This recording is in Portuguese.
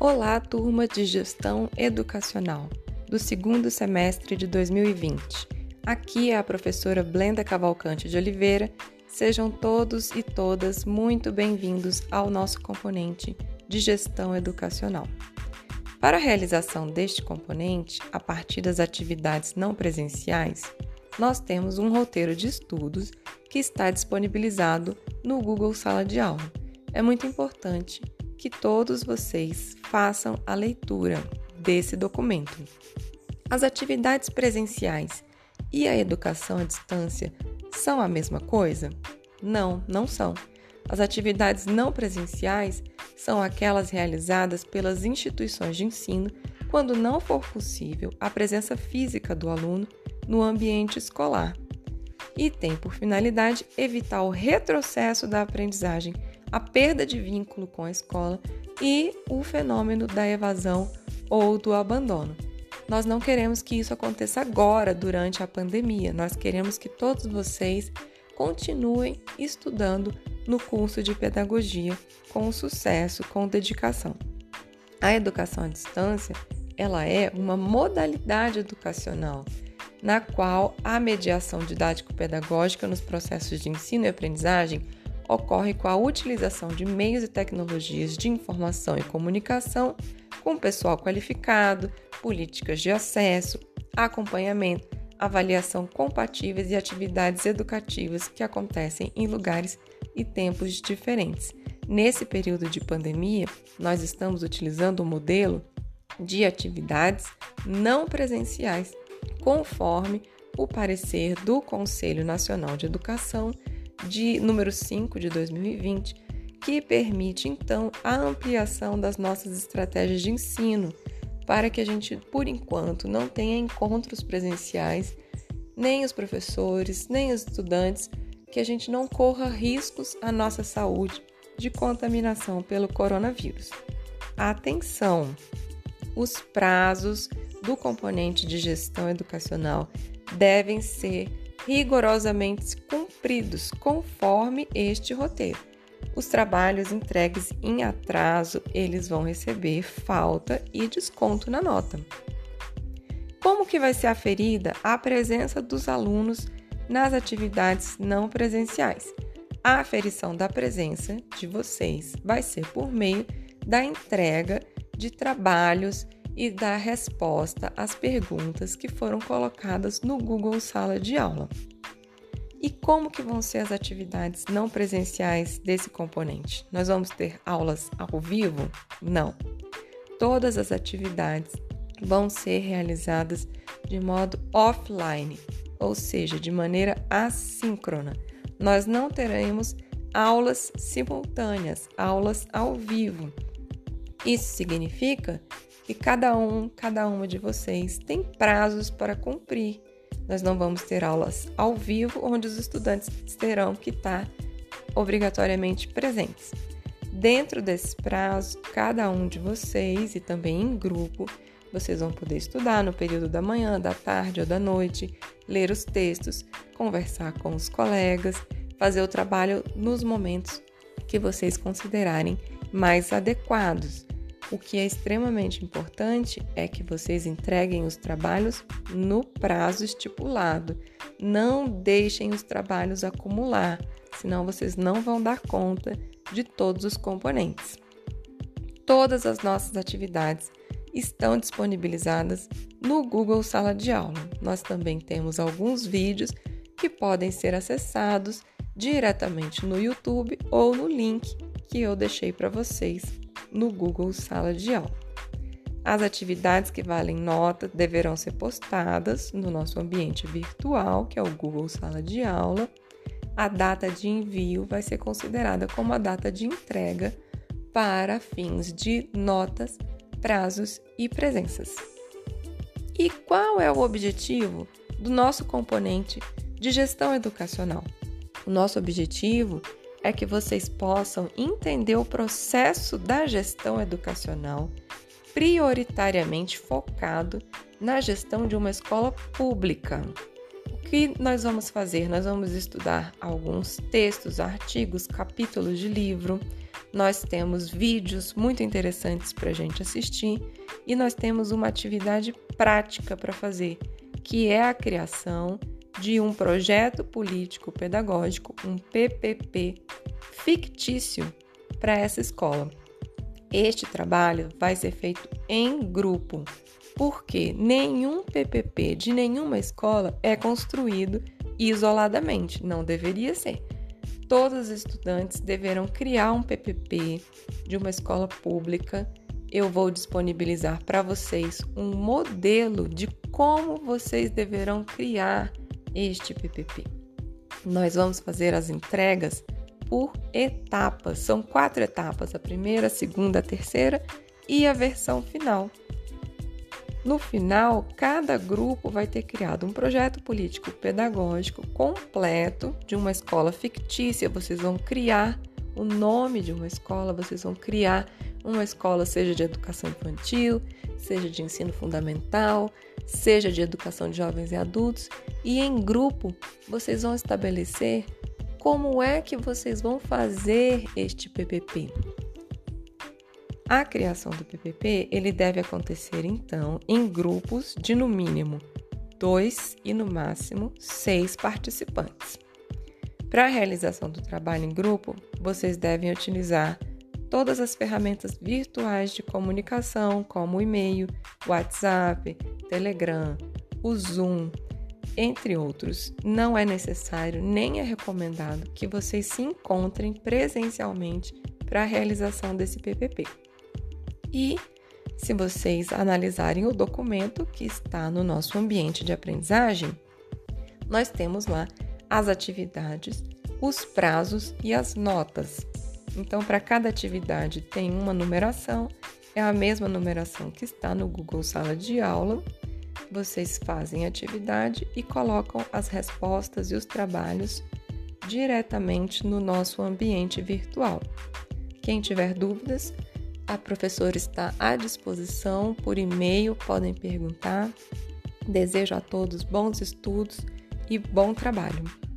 Olá, turma de Gestão Educacional do segundo semestre de 2020. Aqui é a professora Blenda Cavalcante de Oliveira. Sejam todos e todas muito bem-vindos ao nosso componente de Gestão Educacional. Para a realização deste componente, a partir das atividades não presenciais, nós temos um roteiro de estudos que está disponibilizado no Google Sala de Aula. É muito importante que todos vocês façam a leitura desse documento. As atividades presenciais e a educação à distância são a mesma coisa? Não, não são. As atividades não presenciais são aquelas realizadas pelas instituições de ensino quando não for possível a presença física do aluno no ambiente escolar e tem por finalidade evitar o retrocesso da aprendizagem a perda de vínculo com a escola e o fenômeno da evasão ou do abandono. Nós não queremos que isso aconteça agora, durante a pandemia. Nós queremos que todos vocês continuem estudando no curso de pedagogia com sucesso, com dedicação. A educação à distância, ela é uma modalidade educacional na qual a mediação didático-pedagógica nos processos de ensino e aprendizagem ocorre com a utilização de meios e tecnologias de informação e comunicação, com pessoal qualificado, políticas de acesso, acompanhamento, avaliação compatíveis e atividades educativas que acontecem em lugares e tempos diferentes. Nesse período de pandemia, nós estamos utilizando o um modelo de atividades não presenciais, conforme o parecer do Conselho Nacional de Educação de número 5 de 2020, que permite então a ampliação das nossas estratégias de ensino, para que a gente, por enquanto, não tenha encontros presenciais, nem os professores, nem os estudantes, que a gente não corra riscos à nossa saúde de contaminação pelo coronavírus. Atenção! Os prazos do componente de gestão educacional devem ser rigorosamente cumpridos conforme este roteiro. Os trabalhos entregues em atraso, eles vão receber falta e desconto na nota. Como que vai ser aferida a presença dos alunos nas atividades não presenciais? A aferição da presença de vocês vai ser por meio da entrega de trabalhos e da resposta às perguntas que foram colocadas no Google Sala de Aula. E como que vão ser as atividades não presenciais desse componente? Nós vamos ter aulas ao vivo? Não. Todas as atividades vão ser realizadas de modo offline, ou seja, de maneira assíncrona. Nós não teremos aulas simultâneas, aulas ao vivo. Isso significa e cada um, cada uma de vocês tem prazos para cumprir. Nós não vamos ter aulas ao vivo, onde os estudantes terão que estar obrigatoriamente presentes. Dentro desse prazo, cada um de vocês e também em grupo, vocês vão poder estudar no período da manhã, da tarde ou da noite, ler os textos, conversar com os colegas, fazer o trabalho nos momentos que vocês considerarem mais adequados. O que é extremamente importante é que vocês entreguem os trabalhos no prazo estipulado. Não deixem os trabalhos acumular, senão vocês não vão dar conta de todos os componentes. Todas as nossas atividades estão disponibilizadas no Google Sala de Aula. Nós também temos alguns vídeos que podem ser acessados diretamente no YouTube ou no link que eu deixei para vocês no Google Sala de Aula. As atividades que valem nota deverão ser postadas no nosso ambiente virtual, que é o Google Sala de Aula. A data de envio vai ser considerada como a data de entrega para fins de notas, prazos e presenças. E qual é o objetivo do nosso componente de gestão educacional? O nosso objetivo é que vocês possam entender o processo da gestão educacional, prioritariamente focado na gestão de uma escola pública. O que nós vamos fazer? Nós vamos estudar alguns textos, artigos, capítulos de livro, nós temos vídeos muito interessantes para a gente assistir e nós temos uma atividade prática para fazer, que é a criação de um projeto político pedagógico, um PPP fictício para essa escola. Este trabalho vai ser feito em grupo, porque nenhum PPP de nenhuma escola é construído isoladamente, não deveria ser. Todos os estudantes deverão criar um PPP de uma escola pública. Eu vou disponibilizar para vocês um modelo de como vocês deverão criar este PPP. Nós vamos fazer as entregas por etapas. São quatro etapas: a primeira, a segunda, a terceira e a versão final. No final, cada grupo vai ter criado um projeto político pedagógico completo de uma escola fictícia. Vocês vão criar o nome de uma escola, vocês vão criar uma escola, seja de educação infantil, seja de ensino fundamental, seja de educação de jovens e adultos, e em grupo vocês vão estabelecer como é que vocês vão fazer este PPP. A criação do PPP ele deve acontecer então em grupos de no mínimo dois e no máximo seis participantes. Para a realização do trabalho em grupo, vocês devem utilizar todas as ferramentas virtuais de comunicação, como o e-mail, WhatsApp, Telegram, o Zoom, entre outros. Não é necessário nem é recomendado que vocês se encontrem presencialmente para a realização desse PPP. E se vocês analisarem o documento que está no nosso ambiente de aprendizagem, nós temos lá as atividades, os prazos e as notas. Então, para cada atividade tem uma numeração, é a mesma numeração que está no Google Sala de Aula. Vocês fazem atividade e colocam as respostas e os trabalhos diretamente no nosso ambiente virtual. Quem tiver dúvidas, a professora está à disposição por e-mail, podem perguntar. Desejo a todos bons estudos e bom trabalho.